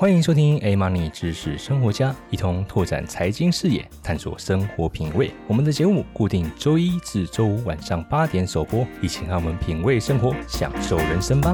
欢迎收听 A Money 知识生活家，一同拓展财经视野，探索生活品味。我们的节目固定周一至周五晚上八点首播，一起让我们品味生活，享受人生吧。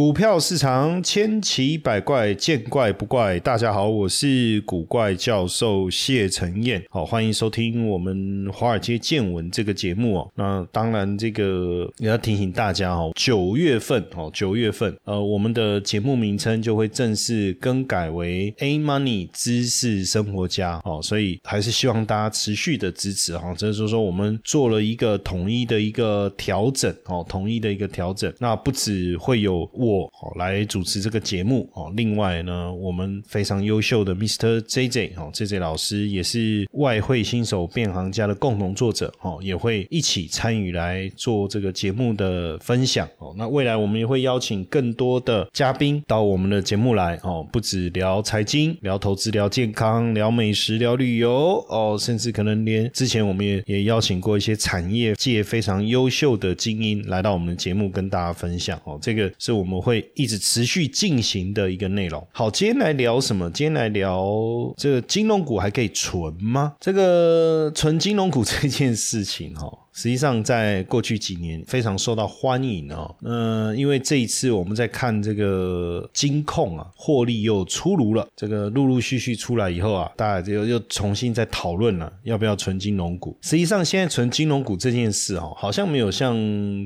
股票市场千奇百怪，见怪不怪。大家好，我是古怪教授谢承彦，好，欢迎收听我们华尔街见闻这个节目哦。那当然，这个也要提醒大家哦，九月份哦，九月份呃，我们的节目名称就会正式更改为 A Money 知识生活家哦，所以还是希望大家持续的支持哈。就是说，我们做了一个统一的一个调整哦，统一的一个调整。那不止会有我。我哦来主持这个节目哦，另外呢，我们非常优秀的 Mr. J J 哦，J J 老师也是外汇新手变行家的共同作者哦，也会一起参与来做这个节目的分享哦。那未来我们也会邀请更多的嘉宾到我们的节目来哦，不止聊财经、聊投资、聊健康、聊美食、聊旅游哦，甚至可能连之前我们也也邀请过一些产业界非常优秀的精英来到我们的节目跟大家分享哦。这个是我们。我们会一直持续进行的一个内容。好，今天来聊什么？今天来聊这个金融股还可以存吗？这个存金融股这件事情，哈。实际上，在过去几年非常受到欢迎哦。嗯，因为这一次我们在看这个金控啊，获利又出炉了。这个陆陆续续出来以后啊，大家就又重新在讨论了，要不要存金融股？实际上，现在存金融股这件事哦，好像没有像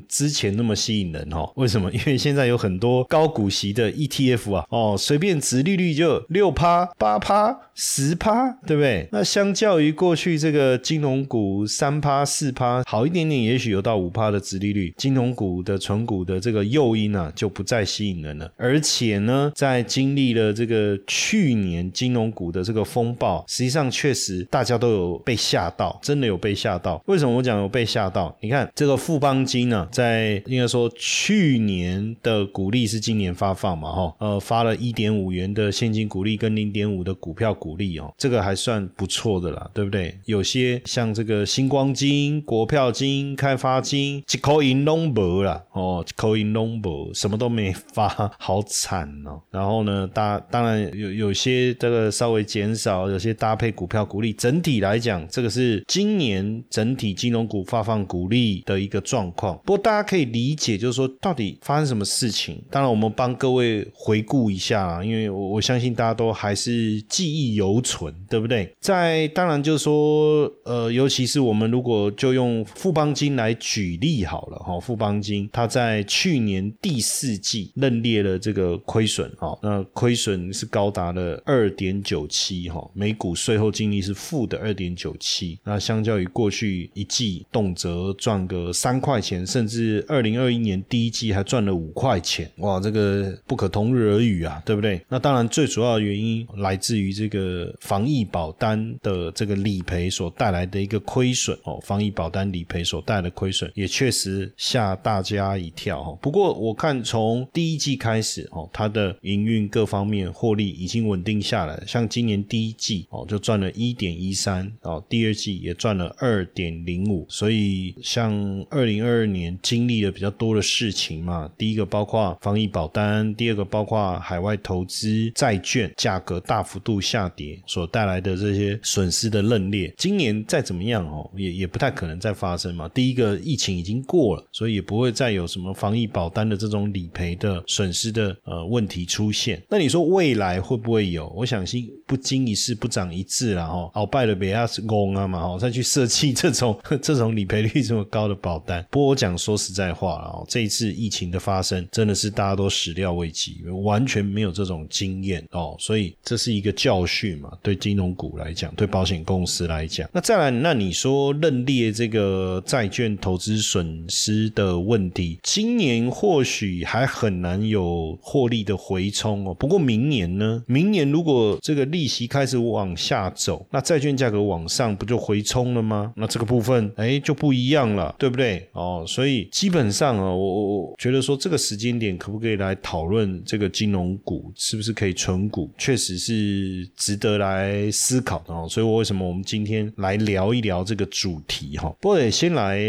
之前那么吸引人哦。为什么？因为现在有很多高股息的 ETF 啊，哦，随便值利率就六趴、八趴、十趴，对不对？那相较于过去这个金融股三趴、四趴。好一点点，也许有到五趴的殖利率，金融股的存股的这个诱因啊，就不再吸引人了。而且呢，在经历了这个去年金融股的这个风暴，实际上确实大家都有被吓到，真的有被吓到。为什么我讲有被吓到？你看这个富邦金呢，在应该说去年的股利是今年发放嘛，哈，呃，发了一点五元的现金股利跟零点五的股票股利哦，这个还算不错的啦，对不对？有些像这个星光金国票。金开发金一口银拢无啦，哦，一口银拢无，什么都没发，好惨哦。然后呢，大当然有有些这个稍微减少，有些搭配股票股利。整体来讲，这个是今年整体金融股发放股利的一个状况。不过大家可以理解，就是说到底发生什么事情？当然，我们帮各位回顾一下，因为我我相信大家都还是记忆犹存，对不对？在当然就是说，呃，尤其是我们如果就用富邦金来举例好了哈，富邦金它在去年第四季认列了这个亏损哈，那亏损是高达了二点九七哈，每股税后净利是负的二点九七，那相较于过去一季动辄赚个三块钱，甚至二零二一年第一季还赚了五块钱，哇，这个不可同日而语啊，对不对？那当然最主要的原因来自于这个防疫保单的这个理赔所带来的一个亏损哦，防疫保单理。赔所带来的亏损也确实吓大家一跳哈。不过我看从第一季开始哦，它的营运各方面获利已经稳定下来。像今年第一季哦就赚了一点一三哦，第二季也赚了二点零五。所以像二零二二年经历了比较多的事情嘛，第一个包括防疫保单，第二个包括海外投资债券价格大幅度下跌所带来的这些损失的认列。今年再怎么样哦，也也不太可能再发。发生嘛？第一个疫情已经过了，所以也不会再有什么防疫保单的这种理赔的损失的呃问题出现。那你说未来会不会有？我相信不经一事不长一智了哈。鳌拜了别亚是公啊嘛哈，再去设计这种 这种理赔率这么高的保单。不过我讲说实在话了，这一次疫情的发生真的是大家都始料未及，完全没有这种经验哦，所以这是一个教训嘛。对金融股来讲，对保险公司来讲，那再来，那你说认列这个。呃，债券投资损失的问题，今年或许还很难有获利的回冲哦。不过明年呢？明年如果这个利息开始往下走，那债券价格往上，不就回冲了吗？那这个部分哎就不一样了，对不对？哦，所以基本上啊，我我觉得说这个时间点可不可以来讨论这个金融股是不是可以存股，确实是值得来思考的哦。所以，我为什么我们今天来聊一聊这个主题哈？不过。先来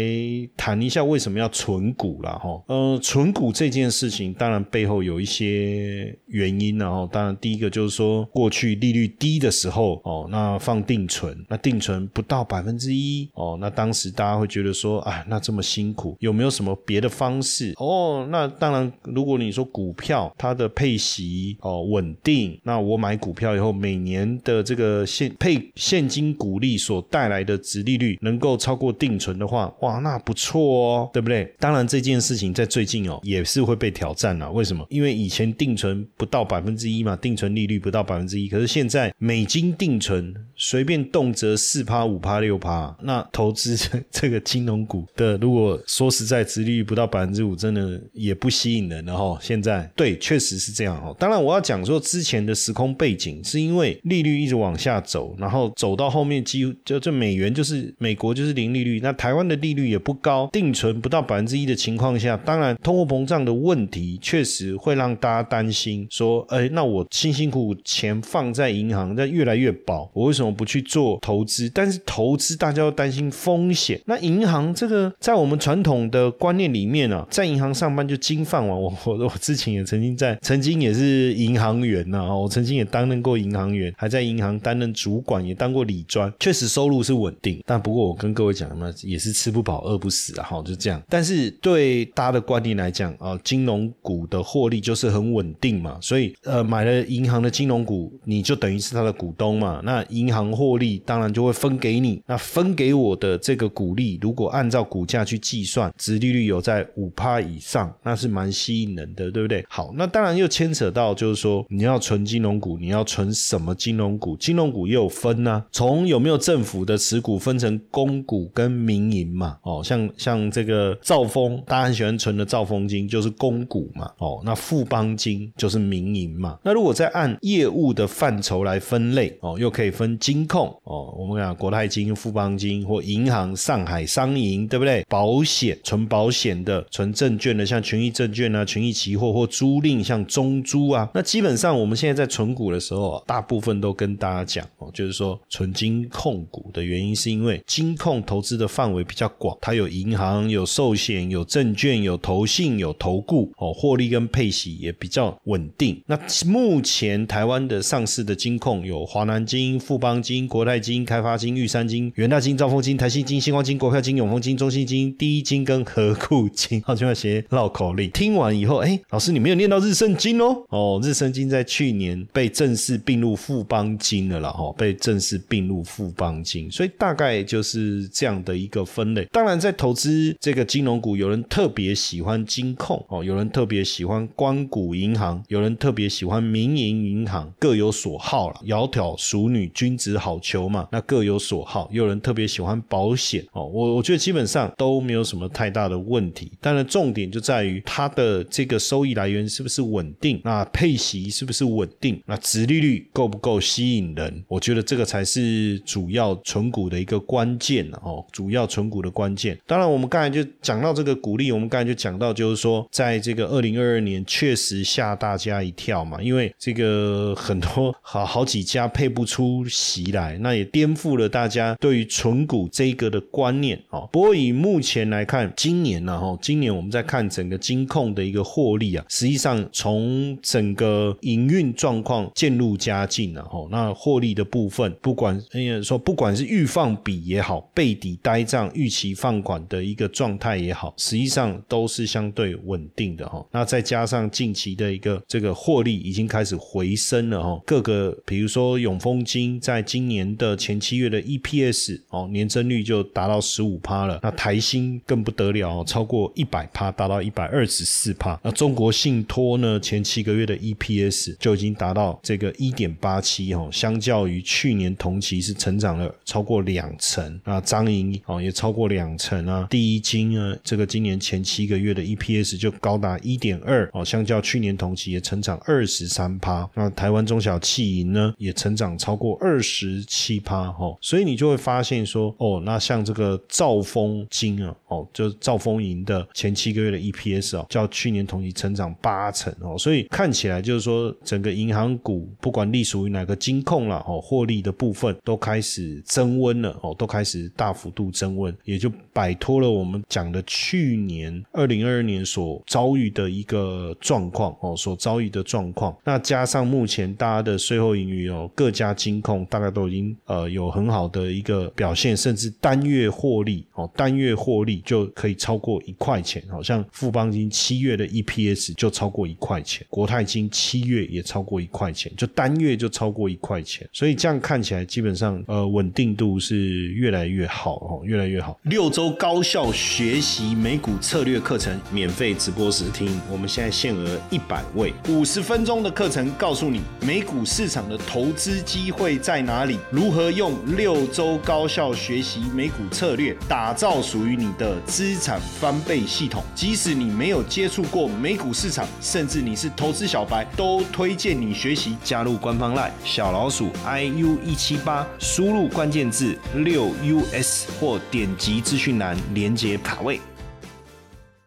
谈一下为什么要存股了哈。呃，存股这件事情，当然背后有一些原因然后，当然第一个就是说，过去利率低的时候哦，那放定存，那定存不到百分之一哦，那当时大家会觉得说，哎，那这么辛苦，有没有什么别的方式？哦，那当然，如果你说股票它的配息哦稳定，那我买股票以后每年的这个现配现金股利所带来的值利率能够超过定存的话，哇，那不错哦，对不对？当然这件事情在最近哦也是会被挑战了。为什么？因为以前定存不到百分之一嘛，定存利率不到百分之一，可是现在美金定存随便动辄四趴、五趴、六趴，那投资 这个金融股的，如果说实在值利率不到百分之五，真的也不吸引人了哈。现在对，确实是这样哦。当然我要讲说之前的时空背景，是因为利率一直往下走，然后走到后面几乎就这美元就是美国就是零利率，那台湾的利率也不高，定存不到百分之一的情况下，当然通货膨胀的问题确实会让大家担心，说，哎，那我辛辛苦苦钱放在银行，那越来越薄，我为什么不去做投资？但是投资大家要担心风险，那银行这个在我们传统的观念里面啊，在银行上班就金饭碗。我我我之前也曾经在，曾经也是银行员呐，我曾经也担任过银行员，还在银行担任主管，也当过理专，确实收入是稳定。但不过我跟各位讲嘛，也是吃不饱饿不死啊，哈，就这样。但是对大家的观念来讲啊，金融股的获利就是很稳定嘛，所以呃，买了银行的金融股，你就等于是他的股东嘛。那银行行获利当然就会分给你，那分给我的这个股利，如果按照股价去计算，值利率有在五趴以上，那是蛮吸引人的，对不对？好，那当然又牵扯到就是说，你要存金融股，你要存什么金融股？金融股也有分呢，从有没有政府的持股分成公股跟民营嘛。哦，像像这个兆丰，大家很喜欢存的兆丰金就是公股嘛。哦，那富邦金就是民营嘛。那如果再按业务的范畴来分类，哦，又可以分金控，哦，我们讲国泰金、富邦金或银行、上海商银，对不对？保险存保险的、存证券的，像群益证券啊、群益期货或租赁，像中租啊。那基本上我们现在在存股的时候，大部分都跟大家讲哦，就是说存金控股的原因，是因为金控投资的范围比较广，它有银行、有寿险、有证券、有投信、有投顾，哦，获利跟配息也比较稳定。那目前台湾的上市的金控有华南金、富邦金、国泰金、开发金、玉山金、元大金、兆丰金、台新金、星光金、国票金、永丰金、中信金、第一金跟和库金。好，就要写绕口令。听完以后，哎，老师你没有念到日盛金哦。哦，日盛金在去年被正式并入富邦金了啦，哈，被正式并入富邦金，所以大概就是这样的一个分类。当然，在投资这个金融股，有人特别喜欢金控哦，有人特别喜欢光谷银行，有人特别喜欢民营银行，各有所好了。窈窕淑女，君子好逑嘛，那各有所好。有人特别喜欢保险哦，我我觉得基本上都没有什么太大的问题。当然，重点就在于它的这个收益来源是不是稳定，那配息是不是稳定，那殖利率够不够吸引人？我觉得这个才是主要存股的一个关键哦，主要存股的关键。当然，我们刚才就讲到这个股利，我们刚才就讲到，就是说，在这个二零二二年确实吓大家一跳嘛，因为这个很多好好几家配不出袭来，那也颠覆了大家对于存股这一个的观念哦。不过以目前来看，今年呢，哈，今年我们在看整个金控的一个获利啊，实际上从整个营运状况渐入佳境了，哈。那获利的部分，不管哎说不管是预放比也好，背抵呆账、预期放款的一个状态也好，实际上都是相对稳定的，哈。那再加上近期的一个这个获利已经开始回升了，哈。各个比如说永丰金在今年的前七月的 EPS 哦，年增率就达到十五趴了。那台新更不得了，超过一百趴，达到一百二十四趴。那中国信托呢，前七个月的 EPS 就已经达到这个一点八七哦，相较于去年同期是成长了超过两成。啊，张银哦也超过两成啊。第一金呢，这个今年前七个月的 EPS 就高达一点二哦，相较去年同期也成长二十三趴。那台湾中小企银呢，也成长超过二十。十七趴哈，所以你就会发现说，哦，那像这个兆丰金啊，哦，就兆丰银的前七个月的 EPS 哦，较去年同期成长八成哦，所以看起来就是说，整个银行股不管隶属于哪个金控了哦，获利的部分都开始增温了哦，都开始大幅度增温，也就摆脱了我们讲的去年二零二二年所遭遇的一个状况哦，所遭遇的状况。那加上目前大家的税后盈余哦，各家金控大概都已经呃有很好的一个表现，甚至单月获利哦，单月获利就可以超过一块钱。好像富邦金七月的 EPS 就超过一块钱，国泰金七月也超过一块钱，就单月就超过一块钱。所以这样看起来，基本上呃稳定度是越来越好哦，越来越好。六周高效学习美股策略课程免费直播时听，我们现在限额一百位，五十分钟的课程告诉你美股市场的投资机会在哪里，如何用六周高效学习美股策略打造属于你的资产翻倍系统。即使你没有接触过美股市场，甚至你是投资小白，都推荐你学习。加入官方 LINE 小老鼠 iu 一七八，输入关键字六 us 或点击资讯栏连接卡位。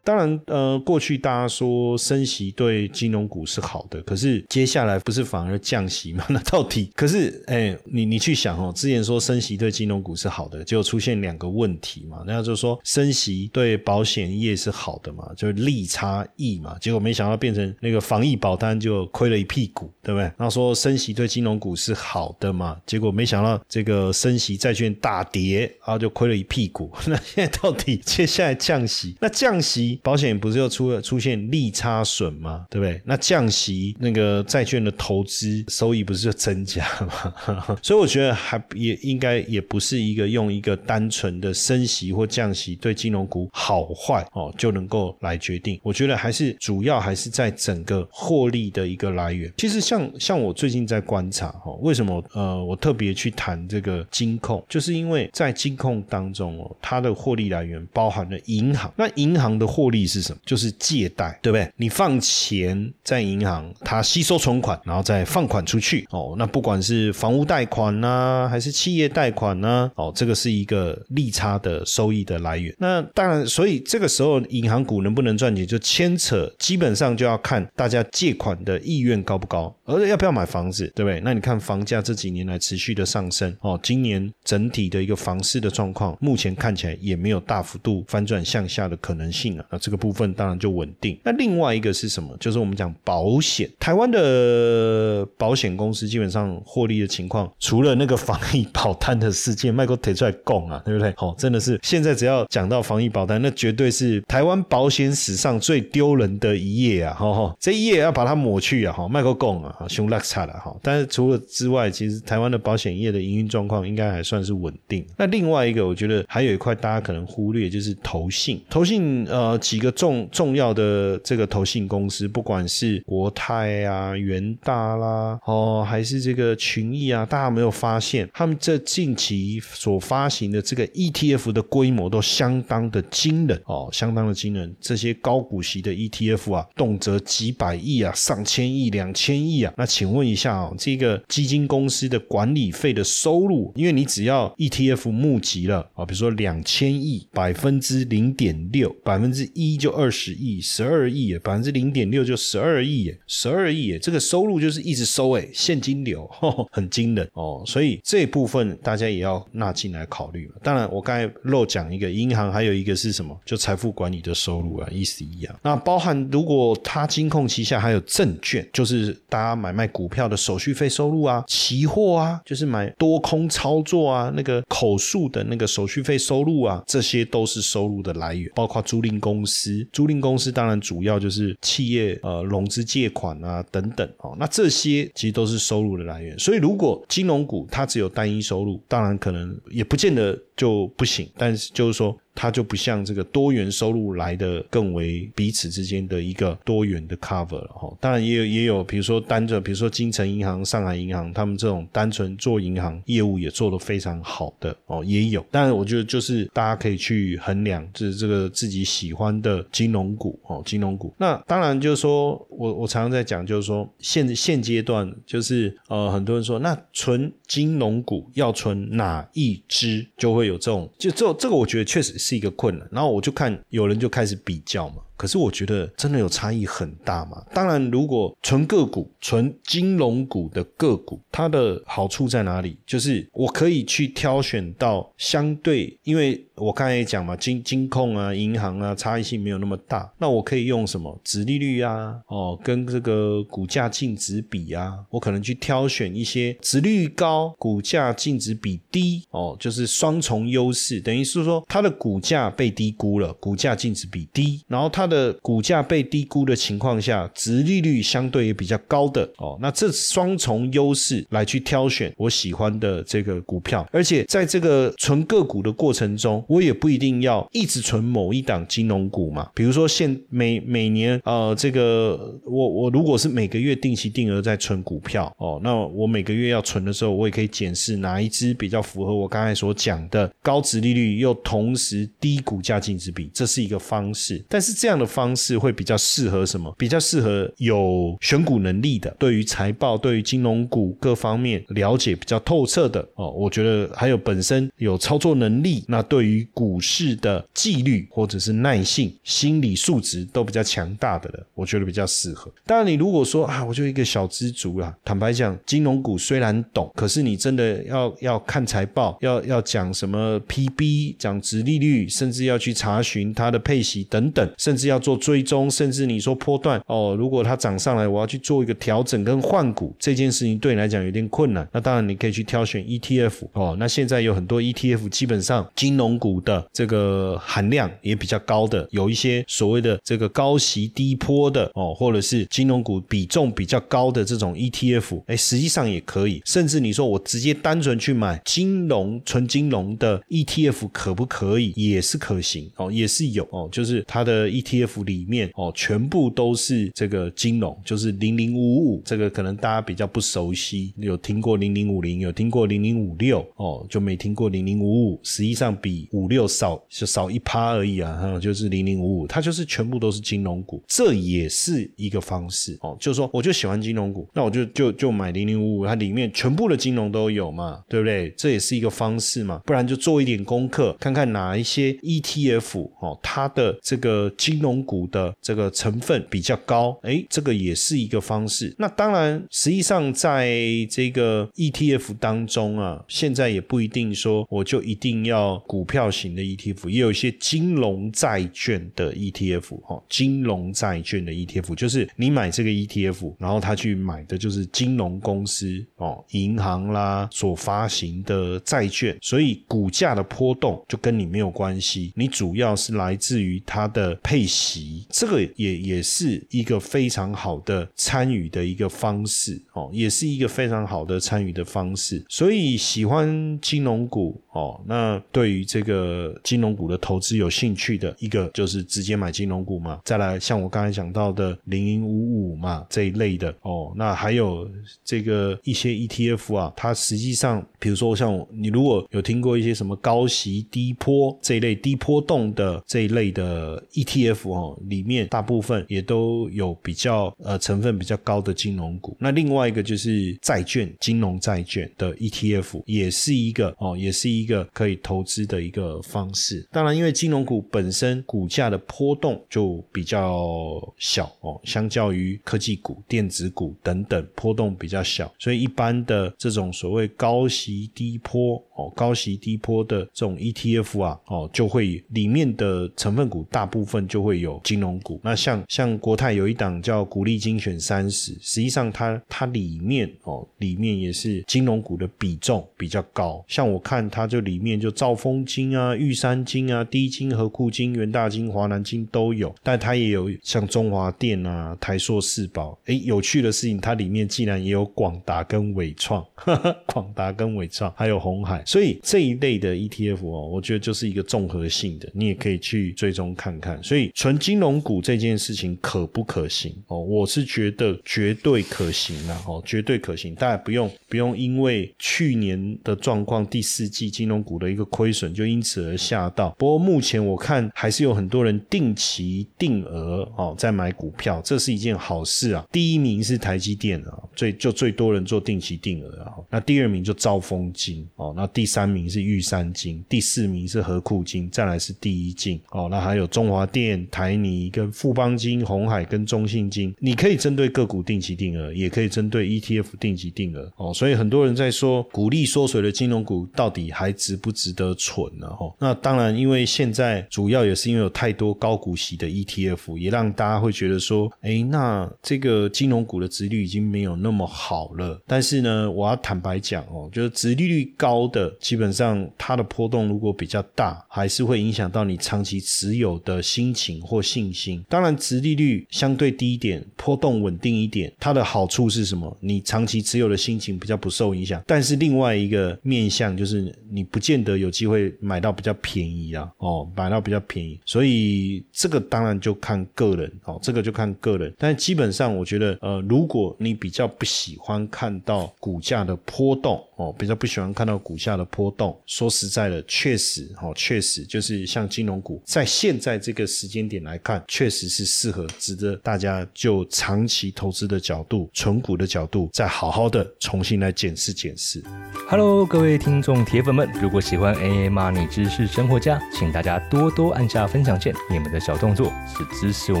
当然，呃，过去大家说升息对金融股是好的，可是接下来不是反而降息吗？那到底？可是，哎，你你去想哦，之前说升息对金融股是好的，就出现两个问题嘛。那就是说升息对保险业是好的嘛，就是利差异嘛。结果没想到变成那个防疫保单就亏了一屁股，对不对？然后说升息对金融股是好的嘛，结果没想到这个升息债券大跌，然后就亏了一屁股。那现在到底接下来降息？那降息？保险不是又出了出现利差损吗？对不对？那降息那个债券的投资收益不是就增加吗？所以我觉得还也应该也不是一个用一个单纯的升息或降息对金融股好坏哦就能够来决定。我觉得还是主要还是在整个获利的一个来源。其实像像我最近在观察哈，为什么呃我特别去谈这个金控，就是因为在金控当中哦，它的获利来源包含了银行，那银行的获获利是什么？就是借贷，对不对？你放钱在银行，它吸收存款，然后再放款出去。哦，那不管是房屋贷款呢，还是企业贷款呢，哦，这个是一个利差的收益的来源。那当然，所以这个时候银行股能不能赚钱，就牵扯基本上就要看大家借款的意愿高不高，而且要不要买房子，对不对？那你看房价这几年来持续的上升，哦，今年整体的一个房市的状况，目前看起来也没有大幅度翻转向下的可能性啊那。这个部分当然就稳定。那另外一个是什么？就是我们讲保险，台湾的保险公司基本上获利的情况，除了那个防疫保单的事件，麦克提出来供啊，对不对？好，真的是现在只要讲到防疫保单，那绝对是台湾保险史上最丢人的一页啊！哈哈，这一页要把它抹去啊！哈，麦克供啊，凶拉差了哈。但是除了之外，其实台湾的保险业的营运状况应该还算是稳定。那另外一个，我觉得还有一块大家可能忽略，就是投信，投信呃。几个重重要的这个投信公司，不管是国泰啊、元大啦，哦，还是这个群益啊，大家有没有发现，他们这近期所发行的这个 ETF 的规模都相当的惊人哦，相当的惊人。这些高股息的 ETF 啊，动辄几百亿啊、上千亿、两千亿啊。那请问一下哦，这个基金公司的管理费的收入，因为你只要 ETF 募集了啊，比如说两千亿，百分之零点六，百分之。一就二十亿，十二亿，百分之零点六就十二亿，十二亿，这个收入就是一直收，哎，现金流 很惊人哦，所以这部分大家也要纳进来考虑当然，我刚才漏讲一个银行，还有一个是什么？就财富管理的收入啊，意思一样。那包含如果它金控旗下还有证券，就是大家买卖股票的手续费收入啊，期货啊，就是买多空操作啊，那个口述的那个手续费收入啊，这些都是收入的来源，包括租赁公。公司租赁公司当然主要就是企业呃融资借款啊等等啊，那这些其实都是收入的来源。所以如果金融股它只有单一收入，当然可能也不见得就不行，但是就是说。它就不像这个多元收入来的更为彼此之间的一个多元的 cover 了哈。当然也有也有，比如说单着，比如说金城银行、上海银行，他们这种单纯做银行业务也做得非常好的哦，也有。当然，我觉得就是大家可以去衡量，就是这个自己喜欢的金融股哦，金融股。那当然就是说我我常常在讲，就是说现现阶段就是呃，很多人说那存金融股要存哪一支，就会有这种就这这个，我觉得确实是。一个困难，然后我就看有人就开始比较嘛。可是我觉得真的有差异很大嘛？当然，如果纯个股、纯金融股的个股，它的好处在哪里？就是我可以去挑选到相对，因为我刚才也讲嘛，金金控啊、银行啊，差异性没有那么大。那我可以用什么？殖利率啊，哦，跟这个股价净值比啊，我可能去挑选一些殖率高、股价净值比低，哦，就是双重优势，等于是说它的股价被低估了，股价净值比低，然后它。的股价被低估的情况下，值利率相对也比较高的哦，那这双重优势来去挑选我喜欢的这个股票，而且在这个存个股的过程中，我也不一定要一直存某一档金融股嘛。比如说现每每年呃，这个我我如果是每个月定期定额在存股票哦，那我每个月要存的时候，我也可以检视哪一支比较符合我刚才所讲的高值利率又同时低股价净值比，这是一个方式。但是这样。的方式会比较适合什么？比较适合有选股能力的，对于财报、对于金融股各方面了解比较透彻的哦。我觉得还有本身有操作能力，那对于股市的纪律或者是耐性、心理素质都比较强大的了，我觉得比较适合。当然，你如果说啊，我就一个小资族啦，坦白讲，金融股虽然懂，可是你真的要要看财报，要要讲什么 PB，讲值利率，甚至要去查询它的配息等等，甚至。要做追踪，甚至你说波段哦，如果它涨上来，我要去做一个调整跟换股，这件事情对你来讲有点困难。那当然你可以去挑选 ETF 哦。那现在有很多 ETF，基本上金融股的这个含量也比较高的，有一些所谓的这个高息低波的哦，或者是金融股比重比较高的这种 ETF，哎，实际上也可以。甚至你说我直接单纯去买金融纯金融的 ETF，可不可以？也是可行哦，也是有哦，就是它的 ETF。ETF 里面哦，全部都是这个金融，就是零零五五，这个可能大家比较不熟悉，有听过零零五零，有听过零零五六哦，就没听过零零五五。实际上比五六少就少一趴而已啊，哈，就是零零五五，它就是全部都是金融股，这也是一个方式哦。就是说，我就喜欢金融股，那我就就就买零零五五，它里面全部的金融都有嘛，对不对？这也是一个方式嘛，不然就做一点功课，看看哪一些 ETF 哦，它的这个金。金融股的这个成分比较高，哎，这个也是一个方式。那当然，实际上在这个 ETF 当中啊，现在也不一定说我就一定要股票型的 ETF，也有一些金融债券的 ETF 哦，金融债券的 ETF 就是你买这个 ETF，然后他去买的就是金融公司哦，银行啦所发行的债券，所以股价的波动就跟你没有关系，你主要是来自于它的配。习这个也也是一个非常好的参与的一个方式哦，也是一个非常好的参与的方式。所以喜欢金融股哦，那对于这个金融股的投资有兴趣的一个就是直接买金融股嘛。再来像我刚才讲到的零零五五嘛这一类的哦，那还有这个一些 ETF 啊，它实际上比如说像你如果有听过一些什么高息低波这一类低波动的这一类的 ETF。哦，里面大部分也都有比较呃成分比较高的金融股。那另外一个就是债券，金融债券的 ETF 也是一个哦，也是一一个可以投资的一个方式。当然，因为金融股本身股价的波动就比较小哦，相较于科技股、电子股等等波动比较小，所以一般的这种所谓高息低波哦，高息低波的这种 ETF 啊哦，就会里面的成分股大部分就会。有金融股，那像像国泰有一档叫股利精选三十，实际上它它里面哦，里面也是金融股的比重比较高。像我看它就里面就兆丰金啊、玉山金啊、低金、和库金、元大金、华南金都有，但它也有像中华电啊、台硕四宝。诶，有趣的事情，它里面竟然也有广达跟伟创，广达跟伟创还有红海，所以这一类的 ETF 哦，我觉得就是一个综合性的，你也可以去追踪看看。所以纯金融股这件事情可不可行哦？我是觉得绝对可行啊！哦，绝对可行，大家不用不用因为去年的状况，第四季金融股的一个亏损就因此而吓到。不过目前我看还是有很多人定期定额哦在买股票，这是一件好事啊。第一名是台积电啊，最就最多人做定期定额啊。那第二名就兆丰金哦，那第三名是玉山金，第四名是和库金，再来是第一金哦。那还有中华电、台泥跟富邦金、红海跟中信金，你可以针对个股定期定额，也可以针对 ETF 定期定额哦。所以很多人在说，股利缩水的金融股到底还值不值得存呢？哦，那当然，因为现在主要也是因为有太多高股息的 ETF，也让大家会觉得说，哎，那这个金融股的值率已经没有那么好了。但是呢，我要坦白讲哦，就是值利率高的，基本上它的波动如果比较大，还是会影响到你长期持有的心情或信心。当然，值利率相对低一点，波动稳定一点，它的好处是什么？你长期持有的心情比较不受影响。但是另外一个面向就是，你不见得有机会买到比较便宜啊，哦，买到比较便宜。所以这个当然就看个人哦，这个就看个人。但基本上，我觉得，呃，如果你比较不喜欢看到股价的波动哦，比较不喜欢看到股价的波动，说实在的，确实哦，确实就是像金融股，在现在这个时间点来看，确实是适合值得大家就长期投资的角度、存股的角度，再好好的重新来检视检视。Hello，各位听众铁粉们，如果喜欢 AA Money 知识生活家，请大家多多按下分享键，你们的小动作是支持我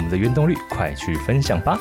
们的原动力，快去分享吧。